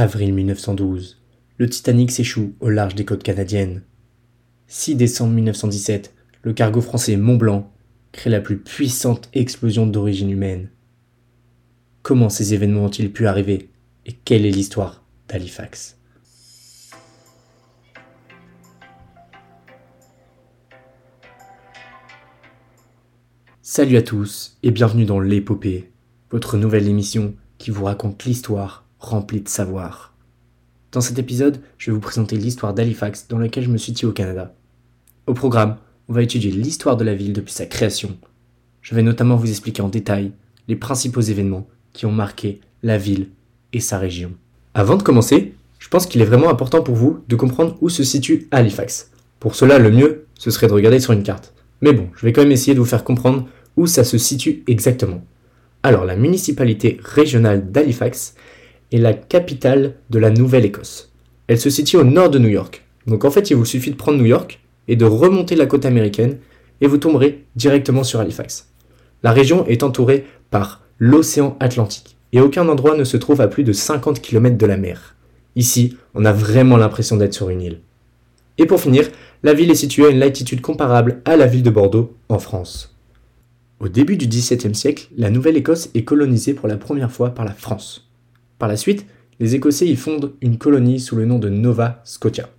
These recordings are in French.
Avril 1912. Le Titanic s'échoue au large des côtes canadiennes. 6 décembre 1917. Le cargo français Mont Blanc crée la plus puissante explosion d'origine humaine. Comment ces événements ont-ils pu arriver et quelle est l'histoire d'Halifax? Salut à tous et bienvenue dans l'épopée, votre nouvelle émission qui vous raconte l'histoire remplie de savoir. Dans cet épisode, je vais vous présenter l'histoire d'Halifax dans laquelle je me situe au Canada. Au programme, on va étudier l'histoire de la ville depuis sa création. Je vais notamment vous expliquer en détail les principaux événements qui ont marqué la ville et sa région. Avant de commencer, je pense qu'il est vraiment important pour vous de comprendre où se situe Halifax. Pour cela, le mieux, ce serait de regarder sur une carte. Mais bon, je vais quand même essayer de vous faire comprendre où ça se situe exactement. Alors, la municipalité régionale d'Halifax est la capitale de la Nouvelle-Écosse. Elle se situe au nord de New York. Donc en fait, il vous suffit de prendre New York et de remonter la côte américaine et vous tomberez directement sur Halifax. La région est entourée par l'océan Atlantique et aucun endroit ne se trouve à plus de 50 km de la mer. Ici, on a vraiment l'impression d'être sur une île. Et pour finir, la ville est située à une latitude comparable à la ville de Bordeaux en France. Au début du XVIIe siècle, la Nouvelle-Écosse est colonisée pour la première fois par la France. Par la suite, les Écossais y fondent une colonie sous le nom de Nova Scotia.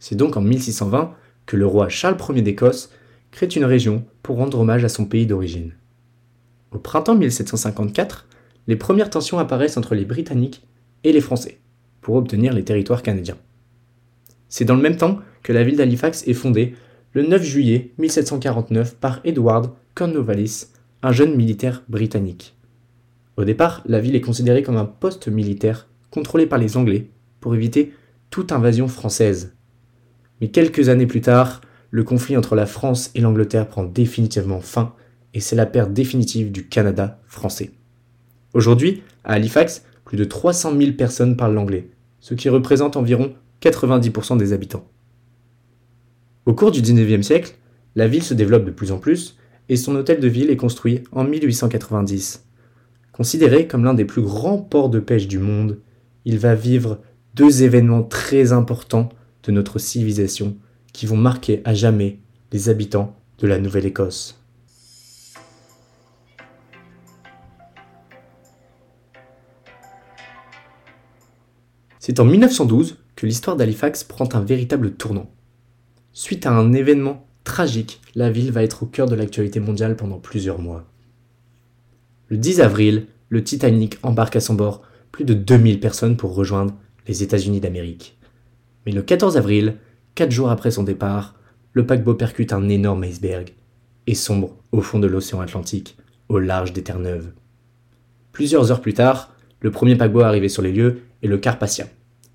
C'est donc en 1620 que le roi Charles Ier d'Écosse crée une région pour rendre hommage à son pays d'origine. Au printemps 1754, les premières tensions apparaissent entre les Britanniques et les Français pour obtenir les territoires canadiens. C'est dans le même temps que la ville d'Halifax est fondée le 9 juillet 1749 par Edward Cornwallis, un jeune militaire britannique. Au départ, la ville est considérée comme un poste militaire contrôlé par les Anglais pour éviter toute invasion française. Mais quelques années plus tard, le conflit entre la France et l'Angleterre prend définitivement fin et c'est la perte définitive du Canada français. Aujourd'hui, à Halifax, plus de 300 000 personnes parlent l'anglais, ce qui représente environ 90% des habitants. Au cours du 19e siècle, la ville se développe de plus en plus et son hôtel de ville est construit en 1890. Considéré comme l'un des plus grands ports de pêche du monde, il va vivre deux événements très importants de notre civilisation qui vont marquer à jamais les habitants de la Nouvelle-Écosse. C'est en 1912 que l'histoire d'Halifax prend un véritable tournant. Suite à un événement tragique, la ville va être au cœur de l'actualité mondiale pendant plusieurs mois. Le 10 avril, le Titanic embarque à son bord plus de 2000 personnes pour rejoindre les États-Unis d'Amérique. Mais le 14 avril, quatre jours après son départ, le paquebot percute un énorme iceberg et sombre au fond de l'océan Atlantique, au large des Terre-Neuves. Plusieurs heures plus tard, le premier paquebot arrivé sur les lieux est le Carpathia,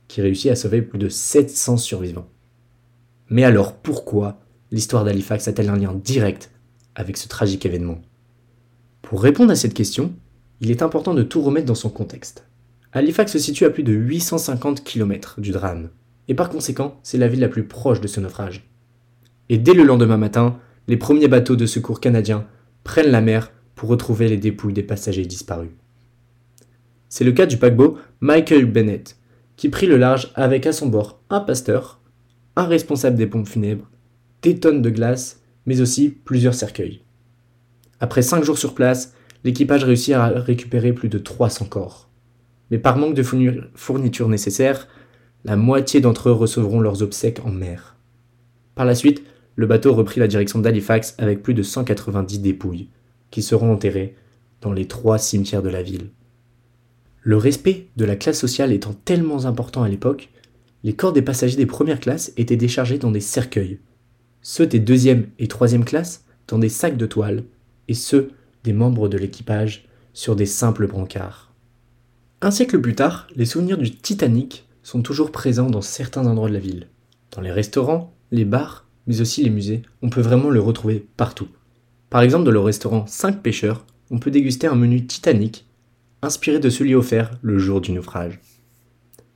qui réussit à sauver plus de 700 survivants. Mais alors pourquoi l'histoire d'Halifax a-t-elle un lien direct avec ce tragique événement? Pour répondre à cette question, il est important de tout remettre dans son contexte. Halifax se situe à plus de 850 km du drame, et par conséquent, c'est la ville la plus proche de ce naufrage. Et dès le lendemain matin, les premiers bateaux de secours canadiens prennent la mer pour retrouver les dépouilles des passagers disparus. C'est le cas du paquebot Michael Bennett, qui prit le large avec à son bord un pasteur, un responsable des pompes funèbres, des tonnes de glace, mais aussi plusieurs cercueils. Après 5 jours sur place, l'équipage réussit à récupérer plus de 300 corps. Mais par manque de fournitures nécessaires, la moitié d'entre eux recevront leurs obsèques en mer. Par la suite, le bateau reprit la direction d'Halifax avec plus de 190 dépouilles, qui seront enterrées dans les trois cimetières de la ville. Le respect de la classe sociale étant tellement important à l'époque, les corps des passagers des premières classes étaient déchargés dans des cercueils, ceux des deuxième et troisième classes dans des sacs de toile, et ceux des membres de l'équipage sur des simples brancards. Un siècle plus tard, les souvenirs du Titanic sont toujours présents dans certains endroits de la ville. Dans les restaurants, les bars, mais aussi les musées, on peut vraiment le retrouver partout. Par exemple, dans le restaurant 5 pêcheurs, on peut déguster un menu Titanic inspiré de celui offert le jour du naufrage.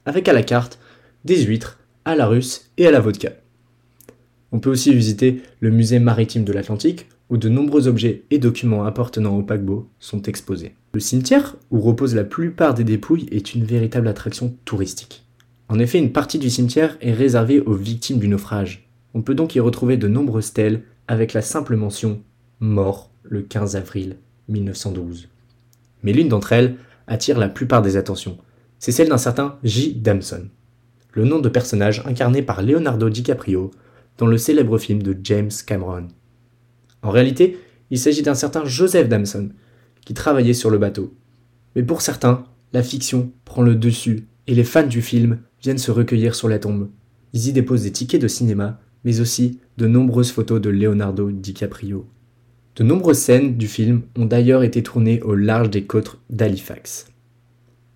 Avec à la carte des huîtres, à la russe et à la vodka. On peut aussi visiter le musée maritime de l'Atlantique, où de nombreux objets et documents appartenant au paquebot sont exposés. Le cimetière, où reposent la plupart des dépouilles, est une véritable attraction touristique. En effet, une partie du cimetière est réservée aux victimes du naufrage. On peut donc y retrouver de nombreuses stèles avec la simple mention mort le 15 avril 1912. Mais l'une d'entre elles attire la plupart des attentions. C'est celle d'un certain J. Damson, le nom de personnage incarné par Leonardo DiCaprio dans le célèbre film de James Cameron. En réalité, il s'agit d'un certain Joseph Damson, qui travaillait sur le bateau. Mais pour certains, la fiction prend le dessus et les fans du film viennent se recueillir sur la tombe. Ils y déposent des tickets de cinéma, mais aussi de nombreuses photos de Leonardo DiCaprio. De nombreuses scènes du film ont d'ailleurs été tournées au large des côtes d'Halifax.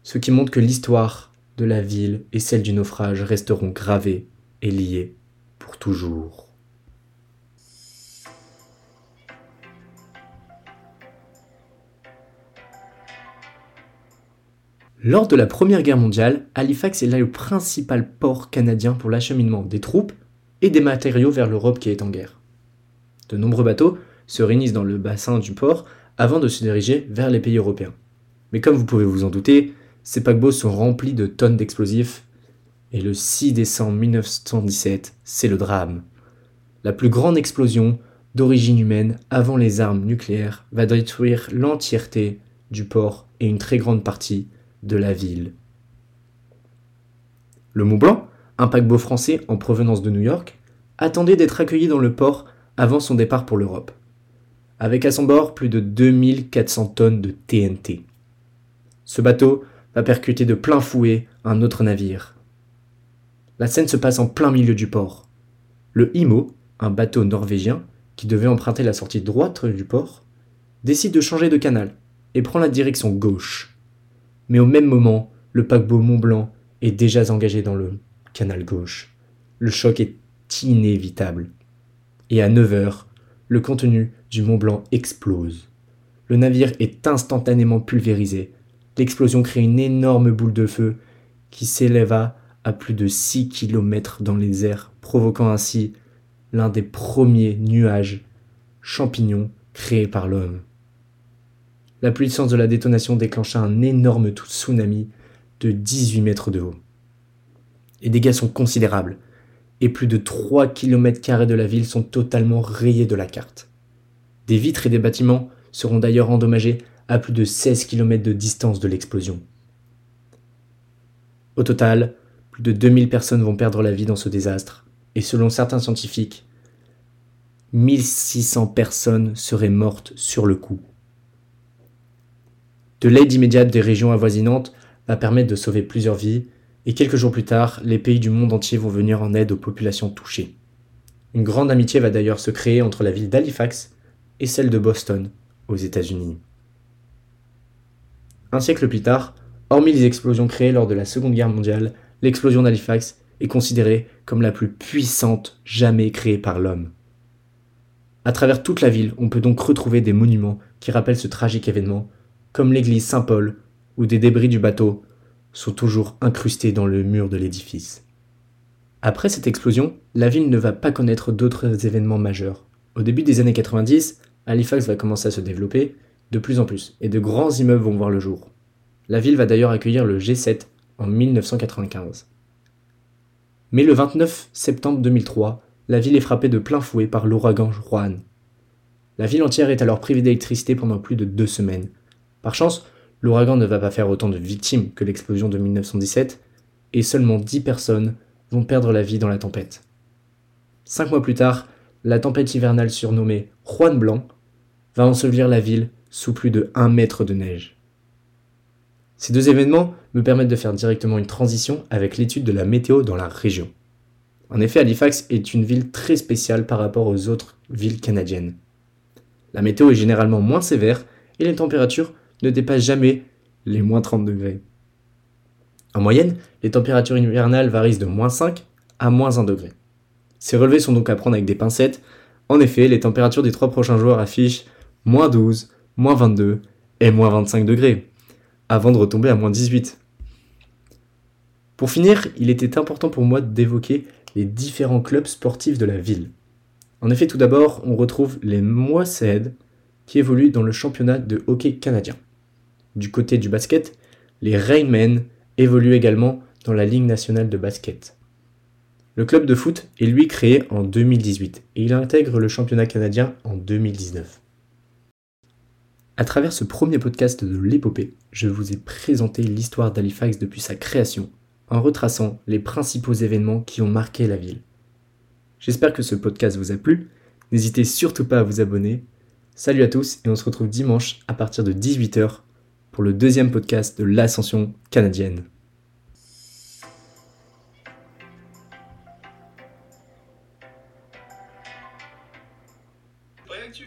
Ce qui montre que l'histoire de la ville et celle du naufrage resteront gravées et liées pour toujours. Lors de la Première Guerre mondiale, Halifax est là le principal port canadien pour l'acheminement des troupes et des matériaux vers l'Europe qui est en guerre. De nombreux bateaux se réunissent dans le bassin du port avant de se diriger vers les pays européens. Mais comme vous pouvez vous en douter, ces paquebots sont remplis de tonnes d'explosifs et le 6 décembre 1917, c'est le drame. La plus grande explosion d'origine humaine avant les armes nucléaires va détruire l'entièreté du port et une très grande partie de la ville. Le Mont Blanc, un paquebot français en provenance de New York, attendait d'être accueilli dans le port avant son départ pour l'Europe avec à son bord plus de 2400 tonnes de TNT. Ce bateau va percuter de plein fouet un autre navire. La scène se passe en plein milieu du port. Le Imo, un bateau norvégien qui devait emprunter la sortie droite du port, décide de changer de canal et prend la direction gauche. Mais au même moment, le paquebot Mont Blanc est déjà engagé dans le canal gauche. Le choc est inévitable. Et à 9 heures, le contenu du Mont Blanc explose. Le navire est instantanément pulvérisé. L'explosion crée une énorme boule de feu qui s'éleva à plus de 6 km dans les airs, provoquant ainsi l'un des premiers nuages champignons créés par l'homme. La puissance de la détonation déclencha un énorme tsunami de 18 mètres de haut. Les dégâts sont considérables et plus de 3 km de la ville sont totalement rayés de la carte. Des vitres et des bâtiments seront d'ailleurs endommagés à plus de 16 km de distance de l'explosion. Au total, plus de 2000 personnes vont perdre la vie dans ce désastre, et selon certains scientifiques, 1600 personnes seraient mortes sur le coup. De l'aide immédiate des régions avoisinantes va permettre de sauver plusieurs vies et quelques jours plus tard, les pays du monde entier vont venir en aide aux populations touchées. Une grande amitié va d'ailleurs se créer entre la ville d'Halifax et celle de Boston, aux États-Unis. Un siècle plus tard, hormis les explosions créées lors de la Seconde Guerre mondiale, l'explosion d'Halifax est considérée comme la plus puissante jamais créée par l'homme. À travers toute la ville, on peut donc retrouver des monuments qui rappellent ce tragique événement, comme l'église Saint-Paul, ou des débris du bateau sont toujours incrustés dans le mur de l'édifice. Après cette explosion, la ville ne va pas connaître d'autres événements majeurs. Au début des années 90, Halifax va commencer à se développer de plus en plus, et de grands immeubles vont voir le jour. La ville va d'ailleurs accueillir le G7 en 1995. Mais le 29 septembre 2003, la ville est frappée de plein fouet par l'ouragan Juan. La ville entière est alors privée d'électricité pendant plus de deux semaines. Par chance, L'ouragan ne va pas faire autant de victimes que l'explosion de 1917, et seulement 10 personnes vont perdre la vie dans la tempête. Cinq mois plus tard, la tempête hivernale surnommée Juan Blanc va ensevelir la ville sous plus de 1 mètre de neige. Ces deux événements me permettent de faire directement une transition avec l'étude de la météo dans la région. En effet, Halifax est une ville très spéciale par rapport aux autres villes canadiennes. La météo est généralement moins sévère et les températures ne dépasse jamais les moins 30 degrés. En moyenne, les températures hivernales varient de moins 5 à moins 1 degré. Ces relevés sont donc à prendre avec des pincettes. En effet, les températures des trois prochains jours affichent moins 12, moins 22 et moins 25 degrés, avant de retomber à moins 18. Pour finir, il était important pour moi d'évoquer les différents clubs sportifs de la ville. En effet, tout d'abord, on retrouve les Moissèdes qui évoluent dans le championnat de hockey canadien. Du côté du basket, les Rainmen évoluent également dans la Ligue nationale de basket. Le club de foot est lui créé en 2018 et il intègre le championnat canadien en 2019. À travers ce premier podcast de l'épopée, je vous ai présenté l'histoire d'Halifax depuis sa création, en retraçant les principaux événements qui ont marqué la ville. J'espère que ce podcast vous a plu. N'hésitez surtout pas à vous abonner. Salut à tous et on se retrouve dimanche à partir de 18h pour le deuxième podcast de l'ascension canadienne.